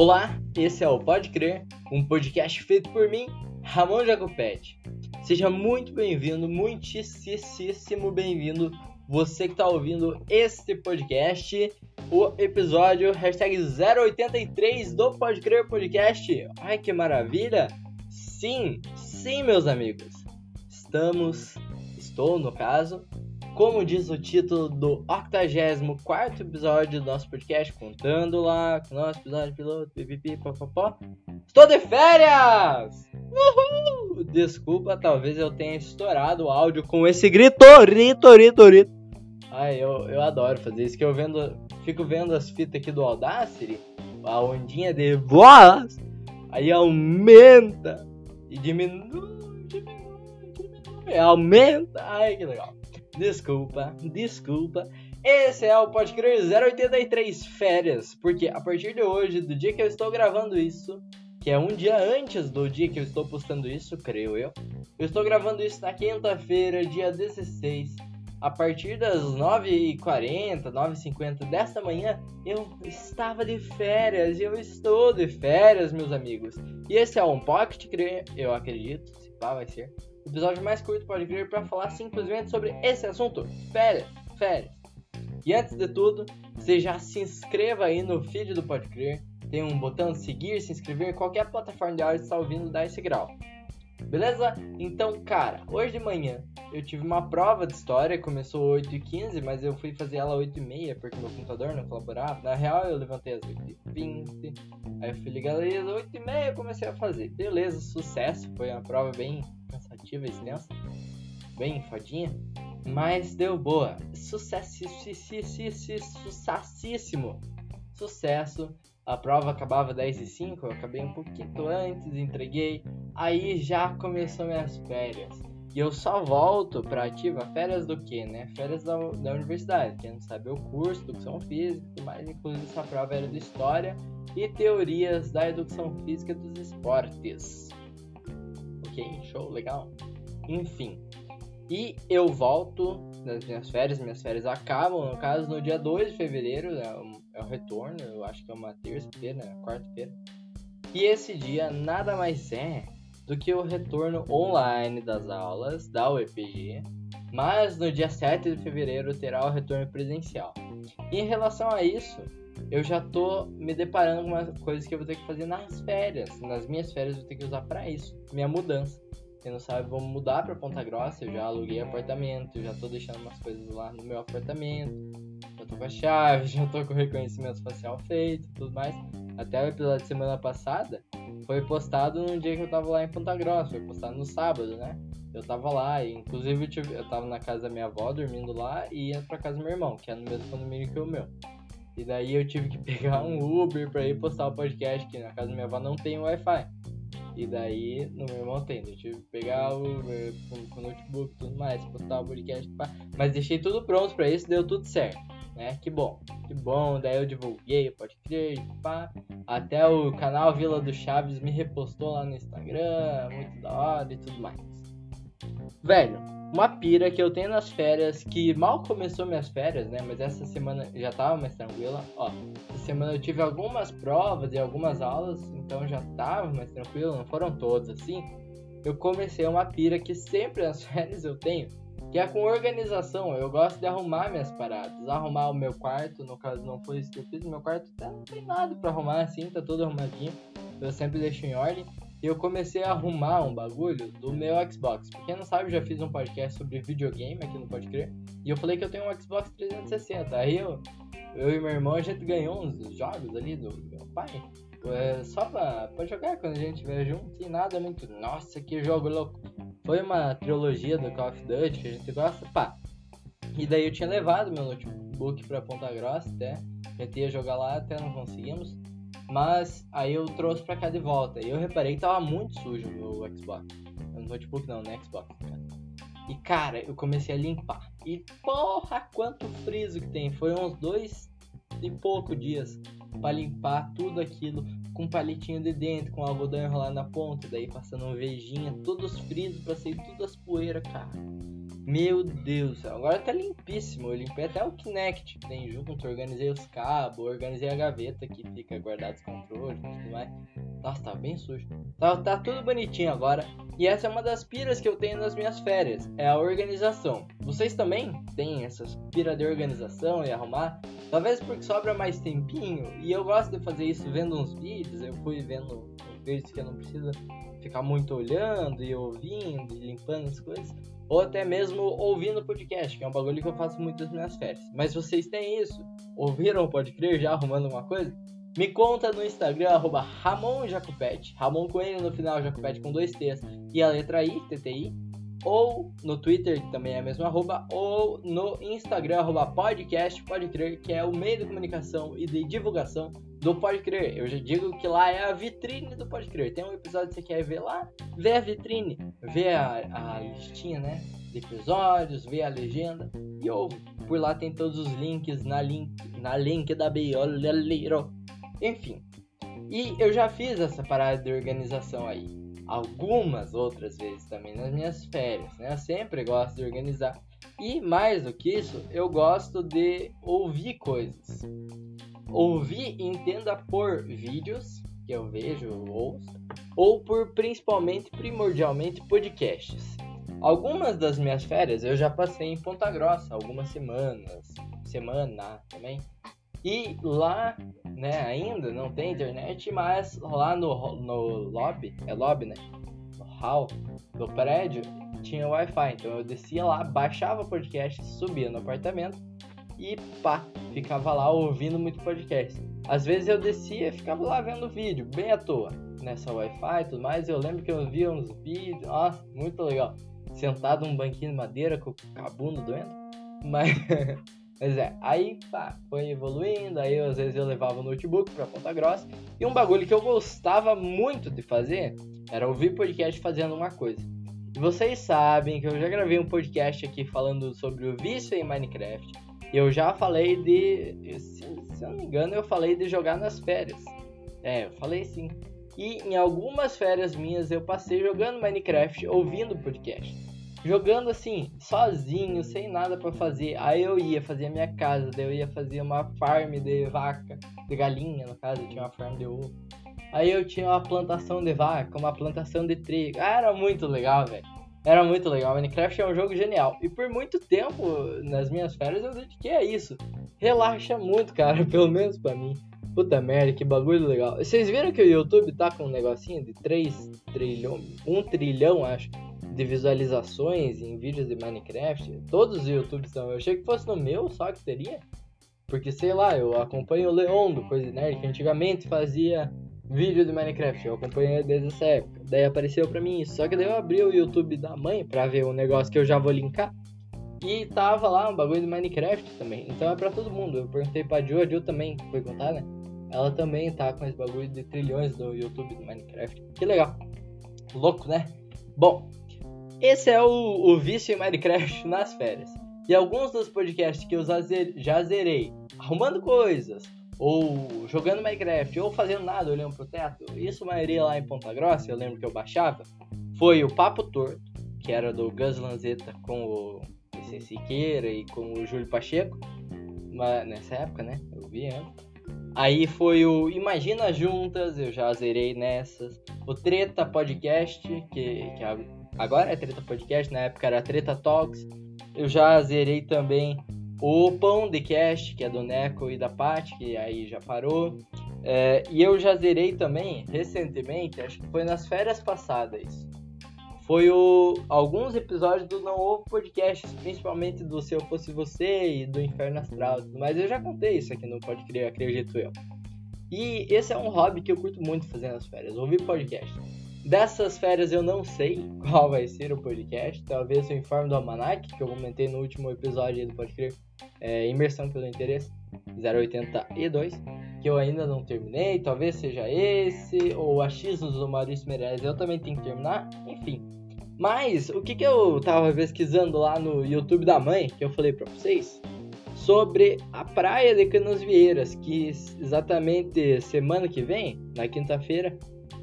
Olá, esse é o Pode Crer, um podcast feito por mim, Ramon Jacopetti. Seja muito bem-vindo, muitíssimo bem-vindo, você que está ouvindo este podcast, o episódio hashtag 083 do Pode Crer Podcast. Ai que maravilha! Sim, sim, meus amigos, estamos, estou no caso, como diz o título do 84 episódio do nosso podcast, contando lá com o nosso episódio piloto, pipipi, popopó. Estou de férias! Uhul! Desculpa, talvez eu tenha estourado o áudio com esse grito, rito, rito, rito. Ai, eu, eu adoro fazer isso, que eu vendo, fico vendo as fitas aqui do Audacity, a ondinha de voz, aí aumenta e diminui, diminui, diminui, aumenta, ai que legal. Desculpa, desculpa. Esse é o Pode Crer 083 Férias, porque a partir de hoje, do dia que eu estou gravando isso, que é um dia antes do dia que eu estou postando isso, creio eu, eu estou gravando isso na quinta-feira, dia 16. A partir das 9h40, 9h50 desta manhã, eu estava de férias e eu estou de férias, meus amigos. E esse é um Pocket Crer, eu acredito, se pá, vai ser episódio mais curto pode vir para falar simplesmente sobre esse assunto: férias, férias. E antes de tudo, você já se inscreva aí no feed do Pode Crer. Tem um botão de seguir, se inscrever em qualquer plataforma de áudio está ouvindo, dá esse grau. Beleza? Então, cara, hoje de manhã eu tive uma prova de história, começou 8h15, mas eu fui fazer ela 8h30 porque meu computador não colaborava. Na real, eu levantei às 8h20, aí eu fui ligar às 8h30 e comecei a fazer. Beleza, sucesso, foi uma prova bem cansativa, extensa, bem fodinha, mas deu boa. Sucessíssimo. Sucesso. A prova acabava 10 e 5, eu acabei um pouquinho antes, entreguei. Aí já começou minhas férias. E eu só volto pra ativa férias do que, né? Férias da, da universidade. Quem não sabe, o curso, educação física e mais. Inclusive, essa prova era de história e teorias da educação física dos esportes show, legal. Enfim. E eu volto nas minhas férias, minhas férias acabam, no caso, no dia 2 de fevereiro, é o, é o retorno, eu acho que é uma terça-feira, né, quarta-feira. E esse dia nada mais é do que o retorno online das aulas da UEPG, mas no dia 7 de fevereiro terá o retorno presencial. Em relação a isso, eu já tô me deparando com umas coisas que eu vou ter que fazer nas férias. Nas minhas férias eu vou ter que usar para isso, minha mudança. Quem não sabe, vamos mudar para Ponta Grossa. Eu já aluguei apartamento, já tô deixando umas coisas lá no meu apartamento. Já tô com a chave, já tô com o reconhecimento facial feito, tudo mais. Até o episódio de semana passada foi postado no dia que eu tava lá em Ponta Grossa, foi postado no sábado, né? Eu tava lá, e inclusive eu tava na casa da minha avó dormindo lá e ia pra casa do meu irmão, que é no mesmo condomínio que o meu. E daí eu tive que pegar um Uber pra ir postar o podcast, que na casa da minha avó não tem Wi-Fi. E daí no meu irmão tem. Eu tive que pegar o Uber com, o notebook e tudo mais, postar o podcast. Pá. Mas deixei tudo pronto pra isso, deu tudo certo. Né? Que bom, que bom. Daí eu divulguei, pode crer, pá. Até o canal Vila do Chaves me repostou lá no Instagram, muito da hora e tudo mais. Velho, uma pira que eu tenho nas férias, que mal começou minhas férias, né? Mas essa semana já tava mais tranquila. Ó, essa semana eu tive algumas provas e algumas aulas, então já tava mais tranquilo, não foram todas assim. Eu comecei uma pira que sempre nas férias eu tenho, que é com organização. Eu gosto de arrumar minhas paradas, arrumar o meu quarto, no caso não foi isso que eu fiz, meu quarto tá, não tem nada para arrumar assim, tá todo arrumadinho. Eu sempre deixo em ordem eu comecei a arrumar um bagulho do meu Xbox. Pra quem não sabe, já fiz um podcast sobre videogame aqui no Pode Crer. E eu falei que eu tenho um Xbox 360. Aí eu, eu e meu irmão, a gente ganhou uns jogos ali do meu pai. É, só pra, pra jogar quando a gente estiver junto e nada muito. Nossa, que jogo louco! Foi uma trilogia do Call of Duty que a gente gosta, pá. E daí eu tinha levado meu notebook pra Ponta Grossa até. A gente jogar lá, até não conseguimos. Mas aí eu trouxe pra cá de volta. E eu reparei que tava muito sujo o Xbox. No notebook não, no Xbox. Né? E cara, eu comecei a limpar. E porra, quanto friso que tem. Foi uns dois e pouco dias para limpar tudo aquilo com palitinho de dentro, com algodão enrolado na ponta, daí passando um vejinha, todos frisos pra sair todas as poeiras, cara. Meu Deus, agora tá limpíssimo. Eu limpei até o Kinect que tem junto, organizei os cabos, organizei a gaveta que fica guardado os controles e tudo mais. Nossa, tá bem sujo. Tá, tá tudo bonitinho agora. E essa é uma das piras que eu tenho nas minhas férias, é a organização. Vocês também têm essas piras de organização e arrumar? Talvez porque sobra mais tempinho e eu gosto de fazer isso vendo uns vídeos. Eu fui vendo vídeos que eu não preciso ficar muito olhando e ouvindo e limpando as coisas ou até mesmo ouvindo podcast, que é um bagulho que eu faço muito nas minhas férias. Mas vocês têm isso? Ouviram Pode Crer já arrumando uma coisa? Me conta no Instagram, arroba Ramon Jacopete, Ramon N no final, Jacopete com dois T's e a letra I, TTI, ou no Twitter, que também é a mesma arroba, ou no Instagram, arroba podcast, pode crer, que é o meio de comunicação e de divulgação do Pode Crer. Eu já digo que lá é a vitrine do Pode Crer. Tem um episódio que você quer ver lá, vê a vitrine, vê a, a listinha, né? De episódios, vê a legenda e ouve. Por lá tem todos os links na link, na link da Biolero. Enfim. E eu já fiz essa parada de organização aí. Algumas outras vezes também nas minhas férias, né? Eu sempre gosto de organizar. E mais do que isso, eu gosto de ouvir coisas ouvir entenda por vídeos que eu vejo ou ouço, ou por principalmente, primordialmente, podcasts. Algumas das minhas férias eu já passei em Ponta Grossa, algumas semanas, semana também. E lá, né, ainda não tem internet, mas lá no, no lobby, é lobby, né? No hall do prédio, tinha Wi-Fi. Então eu descia lá, baixava o podcast, subia no apartamento e pá, ficava lá ouvindo muito podcast. Às vezes eu descia e ficava lá vendo vídeo, bem à toa, nessa Wi-Fi e tudo mais. Eu lembro que eu via uns vídeos, nossa, muito legal. Sentado num banquinho de madeira com o cabuno doendo. Mas, mas é, aí pá, foi evoluindo. Aí às vezes eu levava o notebook pra Ponta Grossa. E um bagulho que eu gostava muito de fazer era ouvir podcast fazendo uma coisa. E vocês sabem que eu já gravei um podcast aqui falando sobre o vício em Minecraft eu já falei de. Se, se eu não me engano, eu falei de jogar nas férias. É, eu falei sim. E em algumas férias minhas eu passei jogando Minecraft, ouvindo podcast. Jogando assim, sozinho, sem nada para fazer. Aí eu ia fazer a minha casa, daí eu ia fazer uma farm de vaca, de galinha, no caso, eu tinha uma farm de ovo. Aí eu tinha uma plantação de vaca, uma plantação de trigo. Ah, era muito legal, velho. Era muito legal. Minecraft é um jogo genial. E por muito tempo, nas minhas férias, eu dediquei a isso. Relaxa muito, cara. Pelo menos pra mim. Puta merda, que bagulho legal. Vocês viram que o YouTube tá com um negocinho de 3 trilhão, 1 trilhão, acho, de visualizações em vídeos de Minecraft? Todos os YouTubes estão. Eu achei que fosse no meu só que teria. Porque, sei lá, eu acompanho o Leon do Coisa Nerd, que antigamente fazia vídeo de Minecraft. Eu acompanhei desde essa época. Daí apareceu pra mim isso. Só que daí eu abri o YouTube da mãe pra ver um negócio que eu já vou linkar. E tava lá um bagulho de Minecraft também. Então é pra todo mundo. Eu perguntei pra Jo, a Jo também foi contar, né? Ela também tá com esse bagulho de trilhões do YouTube do Minecraft. Que legal. Louco, né? Bom, esse é o, o vício em Minecraft nas férias. E alguns dos podcasts que eu já zerei, arrumando coisas, ou jogando Minecraft, ou fazendo nada, olhando pro teto. Isso maioria lá em Ponta Grossa, eu lembro que eu baixava, foi o Papo Torto, que era do Gus Lanzetta com o PC Siqueira e com o Júlio Pacheco, mas nessa época, né? Eu vi antes. Aí foi o Imagina Juntas, eu já zerei nessas. O Treta Podcast, que, que agora é Treta Podcast, na época era Treta Talks. Eu já zerei também o Pão de Cast, que é do Neco e da Pat, que aí já parou. É, e eu já zerei também, recentemente, acho que foi nas férias passadas. Foi o, alguns episódios do Não Ovo Podcast, principalmente do Se Eu Fosse Você e do Inferno Astral. Mas eu já contei isso aqui no Pode Crer, acredito eu. E esse é um hobby que eu curto muito fazer nas férias, ouvir podcast. Dessas férias eu não sei qual vai ser o podcast. Talvez o Informe do Almanac, que eu comentei no último episódio do Pode Crer, é, Imersão pelo Interesse 082, que eu ainda não terminei. Talvez seja esse, ou Achismos do Maurício Meirelles, eu também tenho que terminar. Enfim. Mas o que, que eu tava pesquisando lá no YouTube da mãe, que eu falei pra vocês, sobre a praia de Canasvieiras, que exatamente semana que vem, na quinta-feira,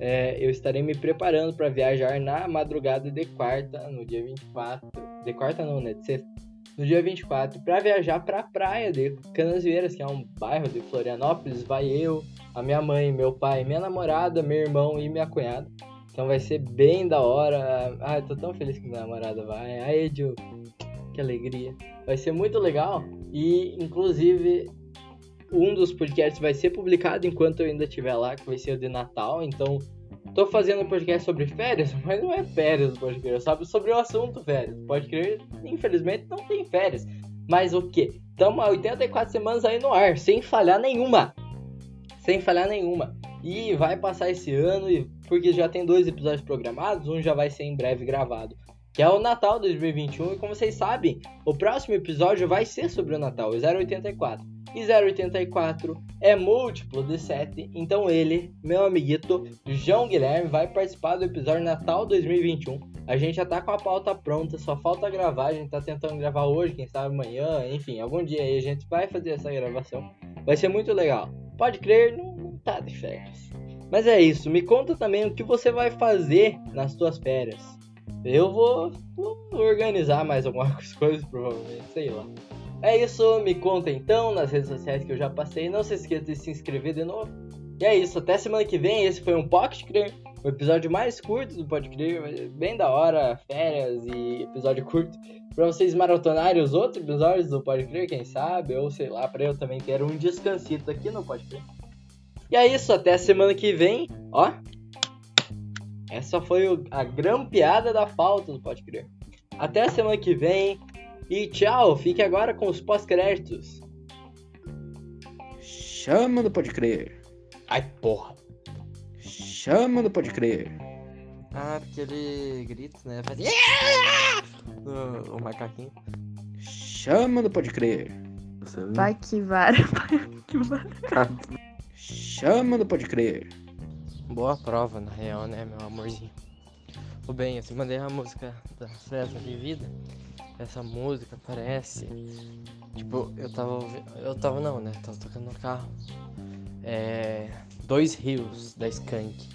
é, eu estarei me preparando para viajar na madrugada de quarta, no dia 24 de quarta não, né? De sexta. No dia 24, pra viajar pra praia de Canasvieiras, que é um bairro de Florianópolis. Vai eu, a minha mãe, meu pai, minha namorada, meu irmão e minha cunhada. Então vai ser bem da hora. Ah, eu tô tão feliz que minha namorada vai. Aí, Edil, que alegria. Vai ser muito legal. E, inclusive, um dos podcasts vai ser publicado enquanto eu ainda estiver lá, que vai ser o de Natal. Então, tô fazendo um podcast sobre férias, mas não é férias, pode crer. Sabe sobre o assunto férias. Pode crer, infelizmente não tem férias. Mas o que? Estamos há 84 semanas aí no ar, sem falhar nenhuma. Sem falhar nenhuma. E vai passar esse ano, porque já tem dois episódios programados, um já vai ser em breve gravado, que é o Natal 2021. E como vocês sabem, o próximo episódio vai ser sobre o Natal, o 084. E 084 é múltiplo de 7, então ele, meu amiguito João Guilherme, vai participar do episódio Natal 2021. A gente já tá com a pauta pronta, só falta gravar. A gente tá tentando gravar hoje, quem sabe amanhã, enfim, algum dia aí a gente vai fazer essa gravação. Vai ser muito legal. Pode crer, não, não tá de férias. Mas é isso, me conta também o que você vai fazer nas suas férias. Eu vou, vou organizar mais algumas coisas, provavelmente, sei lá. É isso, me conta então nas redes sociais que eu já passei. Não se esqueça de se inscrever de novo. E é isso, até semana que vem. Esse foi um Pocket Clear, o episódio mais curto do Pocket Clear. Bem da hora, férias e episódio curto. Pra vocês maratonarem os outros episódios do Pocket Clear, quem sabe, ou sei lá, pra eu também ter um descansito aqui no Pocket Clear. E é isso, até semana que vem. Ó, essa foi a grampeada da falta do Pode Crer. Até semana que vem. E tchau, fique agora com os pós-créditos. Chama do Pode Crer. Ai, porra. Chama do Pode Crer. Ah, aquele grito, né? Faz... o, o macaquinho. Chama do Pode Crer. Vai que vara, vai que vara. Chama do Pode Crer. Boa prova, na real, né, meu amorzinho? Tudo bem, eu te mandei a música da Festa de Vida. Essa música parece. Tipo, eu tava ouvindo. Eu tava não, né? Tava tocando no carro. É. Dois Rios da Skank.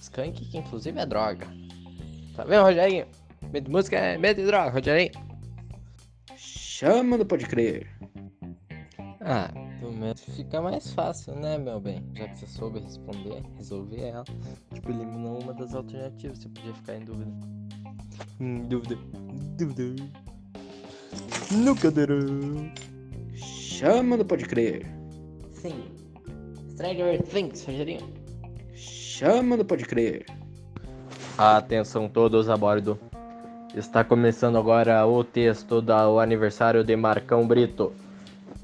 Skank, que inclusive é droga. Tá vendo, Rogerinho? Medo de música é medo de droga, Rogerinho. Chama do Pode Crer. Ah, pelo menos fica mais fácil, né, meu bem? Já que você soube responder, resolver ela. Tipo, eliminou uma das alternativas, você podia ficar em dúvida. Em dúvida. Dúvida. Nunca derão. Chama do Pode Crer. Sim. Stranger Things, Rogerinho. Chama do Pode Crer. Atenção todos a bordo. Está começando agora o texto do aniversário de Marcão Brito,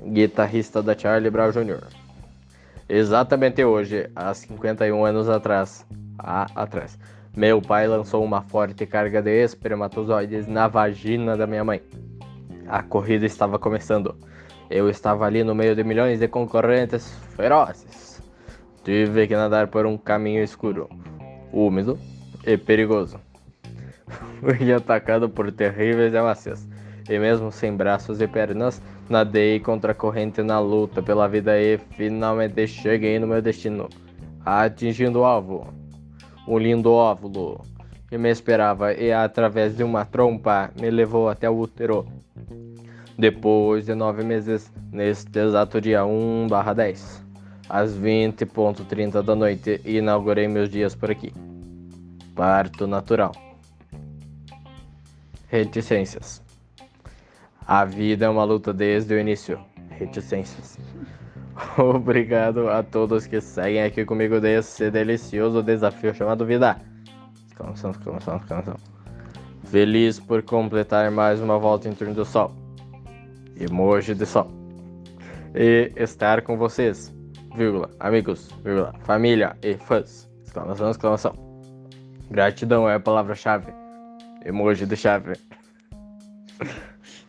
guitarrista da Charlie Brown Jr. Exatamente hoje, há 51 anos atrás, ah, atrás, meu pai lançou uma forte carga de espermatozoides na vagina da minha mãe. A corrida estava começando. Eu estava ali no meio de milhões de concorrentes ferozes. Tive que nadar por um caminho escuro, úmido e perigoso. Fui atacado por terríveis hemácias. E mesmo sem braços e pernas, nadei contra a corrente na luta pela vida e finalmente cheguei no meu destino, atingindo o alvo. Um lindo óvulo que me esperava e, através de uma trompa, me levou até o útero. Depois de nove meses, neste exato dia 1/10, às 20h30 da noite, inaugurei meus dias por aqui. Parto natural. Reticências. A vida é uma luta desde o início. Reticências. Obrigado a todos que seguem aqui comigo desse delicioso desafio chamado vida. Exclamação, exclamação, exclamação. Feliz por completar mais uma volta em torno do sol. Emoji de sol. E estar com vocês, vírgula, amigos, vírgula, família e fãs. Exclamação, exclamação. Gratidão é a palavra-chave. Emoji de chave.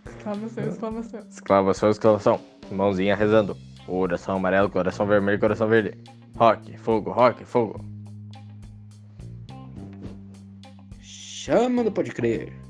Exclamação, exclamação. Exclamação, exclamação. Mãozinha rezando. Coração amarelo, coração vermelho, coração verde. Rock, fogo, rock, fogo. Chama do Pode Crer.